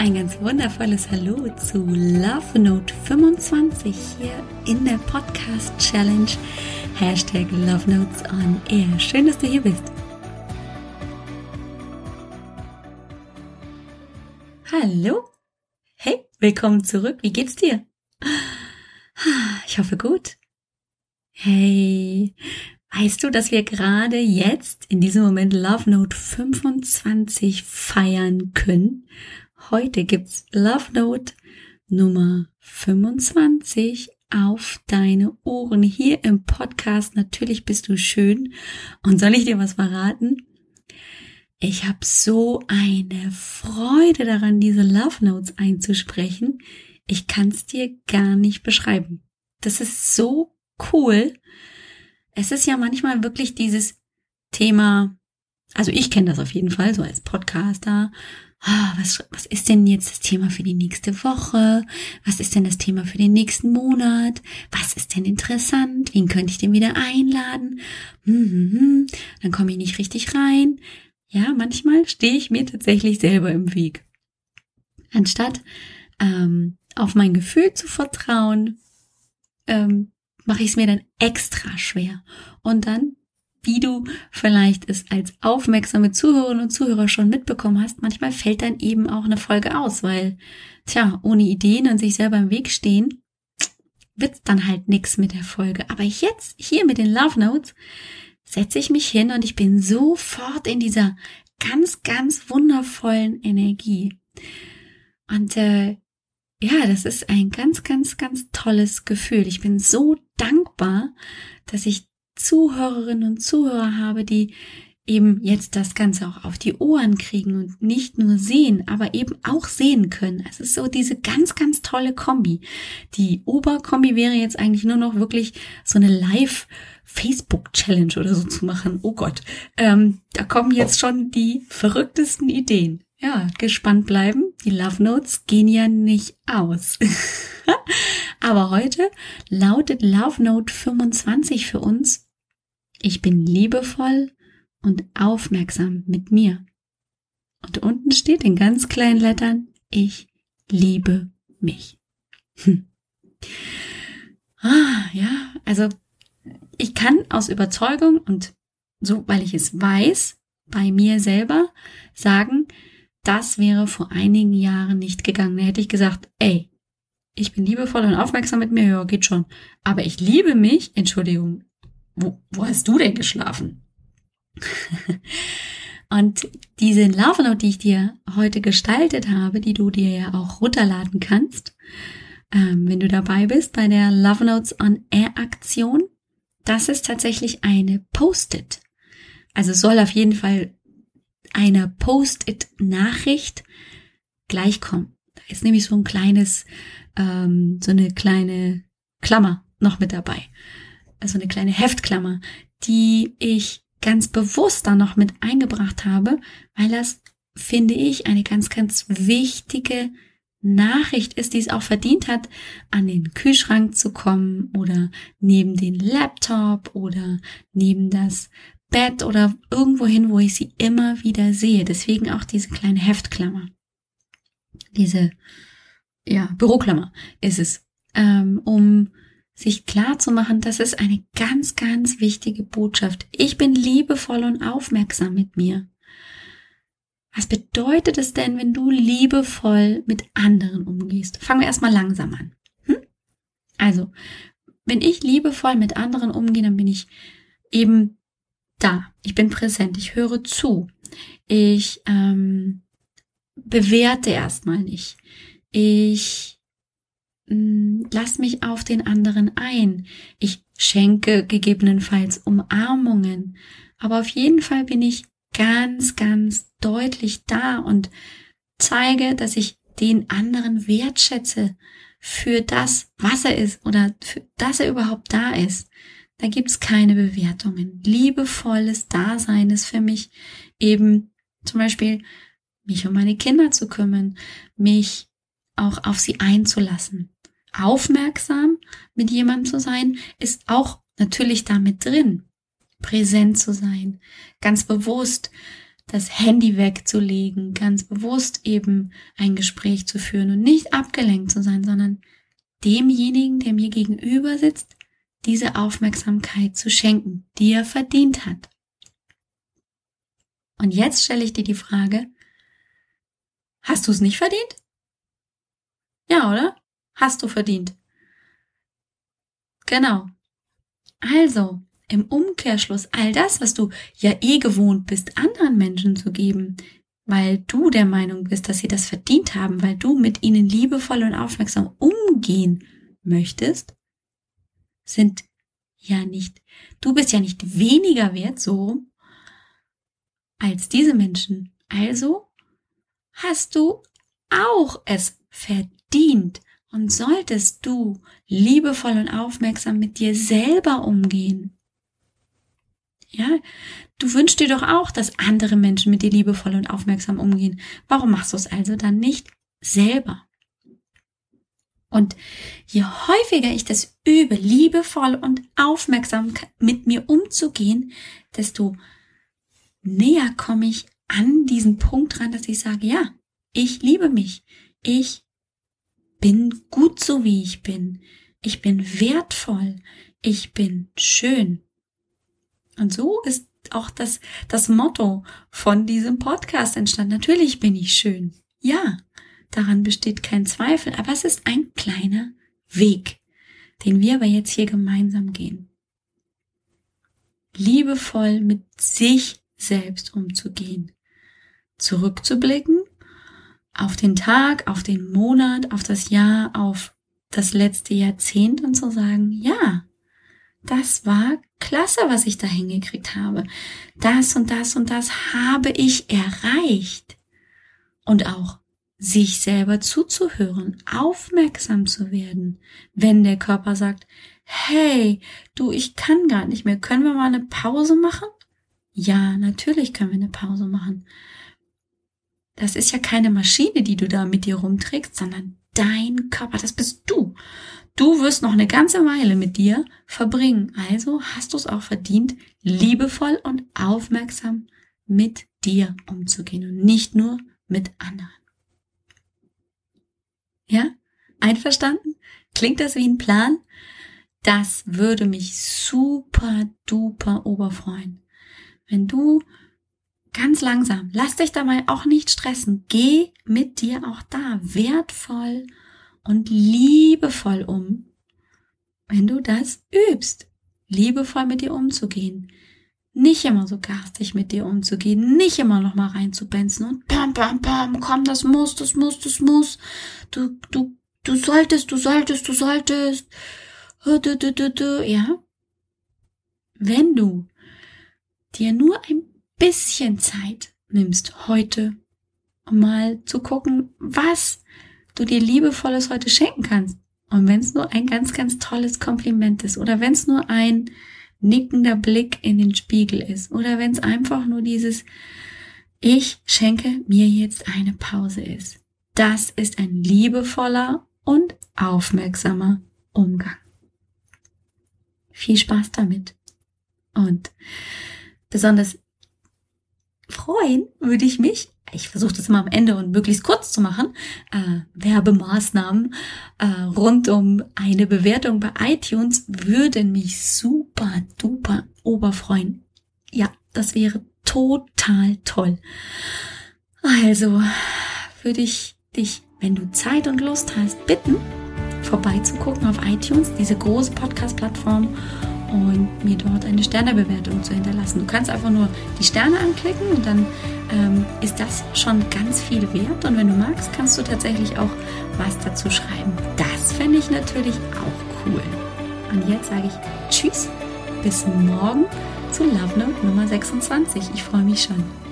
ein ganz wundervolles Hallo zu Love Note 25 hier in der Podcast Challenge. Hashtag Love Notes on Air. Schön, dass du hier bist. Hallo. Hey, willkommen zurück. Wie geht's dir? Ich hoffe gut. Hey, weißt du, dass wir gerade jetzt in diesem Moment Love Note 25 feiern können? Heute gibt's Love Note Nummer 25 auf deine Ohren hier im Podcast. Natürlich bist du schön. Und soll ich dir was verraten? Ich habe so eine Freude daran, diese Love Notes einzusprechen. Ich kann es dir gar nicht beschreiben. Das ist so cool. Es ist ja manchmal wirklich dieses Thema, also ich kenne das auf jeden Fall, so als Podcaster was, was ist denn jetzt das Thema für die nächste Woche? Was ist denn das Thema für den nächsten Monat? Was ist denn interessant? Wen könnte ich denn wieder einladen? Hm, hm, hm. Dann komme ich nicht richtig rein. Ja, manchmal stehe ich mir tatsächlich selber im Weg. Anstatt ähm, auf mein Gefühl zu vertrauen, ähm, mache ich es mir dann extra schwer. Und dann wie du vielleicht es als aufmerksame Zuhörerinnen und Zuhörer schon mitbekommen hast, manchmal fällt dann eben auch eine Folge aus, weil, tja, ohne Ideen und sich selber im Weg stehen, wird's dann halt nix mit der Folge. Aber jetzt, hier mit den Love Notes, setze ich mich hin und ich bin sofort in dieser ganz, ganz wundervollen Energie. Und äh, ja, das ist ein ganz, ganz, ganz tolles Gefühl. Ich bin so dankbar, dass ich Zuhörerinnen und Zuhörer habe, die eben jetzt das Ganze auch auf die Ohren kriegen und nicht nur sehen, aber eben auch sehen können. Es ist so diese ganz, ganz tolle Kombi. Die Oberkombi wäre jetzt eigentlich nur noch wirklich so eine Live- Facebook-Challenge oder so zu machen. Oh Gott, ähm, da kommen jetzt schon die verrücktesten Ideen. Ja, gespannt bleiben. Die Love Notes gehen ja nicht aus. Aber heute lautet Love Note 25 für uns ich bin liebevoll und aufmerksam mit mir. Und unten steht in ganz kleinen Lettern, ich liebe mich. Hm. Ah, ja, also ich kann aus Überzeugung und so, weil ich es weiß, bei mir selber sagen, das wäre vor einigen Jahren nicht gegangen. Da hätte ich gesagt, ey, ich bin liebevoll und aufmerksam mit mir, ja, geht schon. Aber ich liebe mich, Entschuldigung, wo, wo hast du denn geschlafen? Und diese Love Note, die ich dir heute gestaltet habe, die du dir ja auch runterladen kannst, ähm, wenn du dabei bist bei der Love Notes on Air Aktion, das ist tatsächlich eine Post-it. Also soll auf jeden Fall eine Post-it Nachricht gleichkommen. Da ist nämlich so ein kleines, ähm, so eine kleine Klammer noch mit dabei also eine kleine Heftklammer, die ich ganz bewusst da noch mit eingebracht habe, weil das, finde ich, eine ganz, ganz wichtige Nachricht ist, die es auch verdient hat, an den Kühlschrank zu kommen oder neben den Laptop oder neben das Bett oder irgendwo hin, wo ich sie immer wieder sehe. Deswegen auch diese kleine Heftklammer. Diese, ja, Büroklammer ist es, ähm, um sich klar zu machen, das ist eine ganz, ganz wichtige Botschaft. Ich bin liebevoll und aufmerksam mit mir. Was bedeutet es denn, wenn du liebevoll mit anderen umgehst? Fangen wir erstmal langsam an. Hm? Also, wenn ich liebevoll mit anderen umgehe, dann bin ich eben da. Ich bin präsent. Ich höre zu. Ich ähm, bewerte erstmal nicht. Ich lass mich auf den anderen ein. Ich schenke gegebenenfalls Umarmungen. Aber auf jeden Fall bin ich ganz, ganz deutlich da und zeige, dass ich den anderen wertschätze für das, was er ist oder für, dass er überhaupt da ist. Da gibt's keine Bewertungen. Liebevolles Dasein ist für mich eben zum Beispiel, mich um meine Kinder zu kümmern, mich auch auf sie einzulassen aufmerksam mit jemandem zu sein, ist auch natürlich damit drin. Präsent zu sein, ganz bewusst das Handy wegzulegen, ganz bewusst eben ein Gespräch zu führen und nicht abgelenkt zu sein, sondern demjenigen, der mir gegenüber sitzt, diese Aufmerksamkeit zu schenken, die er verdient hat. Und jetzt stelle ich dir die Frage, hast du es nicht verdient? Ja, oder? Hast du verdient. Genau. Also, im Umkehrschluss, all das, was du ja eh gewohnt bist, anderen Menschen zu geben, weil du der Meinung bist, dass sie das verdient haben, weil du mit ihnen liebevoll und aufmerksam umgehen möchtest, sind ja nicht, du bist ja nicht weniger wert so als diese Menschen. Also hast du auch es verdient und solltest du liebevoll und aufmerksam mit dir selber umgehen. Ja, du wünschst dir doch auch, dass andere Menschen mit dir liebevoll und aufmerksam umgehen. Warum machst du es also dann nicht selber? Und je häufiger ich das übe, liebevoll und aufmerksam mit mir umzugehen, desto näher komme ich an diesen Punkt ran, dass ich sage, ja, ich liebe mich. Ich bin gut so wie ich bin. Ich bin wertvoll. Ich bin schön. Und so ist auch das, das Motto von diesem Podcast entstanden. Natürlich bin ich schön. Ja, daran besteht kein Zweifel, aber es ist ein kleiner Weg, den wir aber jetzt hier gemeinsam gehen. Liebevoll mit sich selbst umzugehen. Zurückzublicken auf den Tag, auf den Monat, auf das Jahr, auf das letzte Jahrzehnt und zu sagen, ja, das war klasse, was ich da hingekriegt habe. Das und das und das habe ich erreicht. Und auch sich selber zuzuhören, aufmerksam zu werden, wenn der Körper sagt, hey, du, ich kann gar nicht mehr, können wir mal eine Pause machen? Ja, natürlich können wir eine Pause machen. Das ist ja keine Maschine, die du da mit dir rumträgst, sondern dein Körper, das bist du. Du wirst noch eine ganze Weile mit dir verbringen. Also hast du es auch verdient, liebevoll und aufmerksam mit dir umzugehen und nicht nur mit anderen. Ja? Einverstanden? Klingt das wie ein Plan? Das würde mich super duper oberfreuen. Wenn du ganz langsam, lass dich dabei auch nicht stressen, geh mit dir auch da wertvoll und liebevoll um, wenn du das übst, liebevoll mit dir umzugehen. Nicht immer so garstig mit dir umzugehen, nicht immer noch mal reinzubenzen und pam, pam, pam, komm, das muss, das muss, das muss. Du, du, du solltest, du solltest, du solltest. Ja. Wenn du dir nur ein bisschen Zeit nimmst heute, um mal zu gucken, was du dir liebevolles heute schenken kannst. Und wenn es nur ein ganz, ganz tolles Kompliment ist oder wenn es nur ein nickender Blick in den Spiegel ist oder wenn es einfach nur dieses Ich schenke mir jetzt eine Pause ist. Das ist ein liebevoller und aufmerksamer Umgang. Viel Spaß damit. Und besonders freuen würde ich mich, ich versuche das immer am Ende und möglichst kurz zu machen, äh, Werbemaßnahmen äh, rund um eine Bewertung bei iTunes würden mich super duper oberfreuen. Ja, das wäre total toll. Also würde ich dich, wenn du Zeit und Lust hast, bitten, vorbeizugucken auf iTunes, diese große Podcast-Plattform und mir dort eine Sternebewertung zu hinterlassen. Du kannst einfach nur die Sterne anklicken und dann ähm, ist das schon ganz viel wert. Und wenn du magst, kannst du tatsächlich auch was dazu schreiben. Das fände ich natürlich auch cool. Und jetzt sage ich Tschüss, bis morgen zu Love Note Nummer 26. Ich freue mich schon.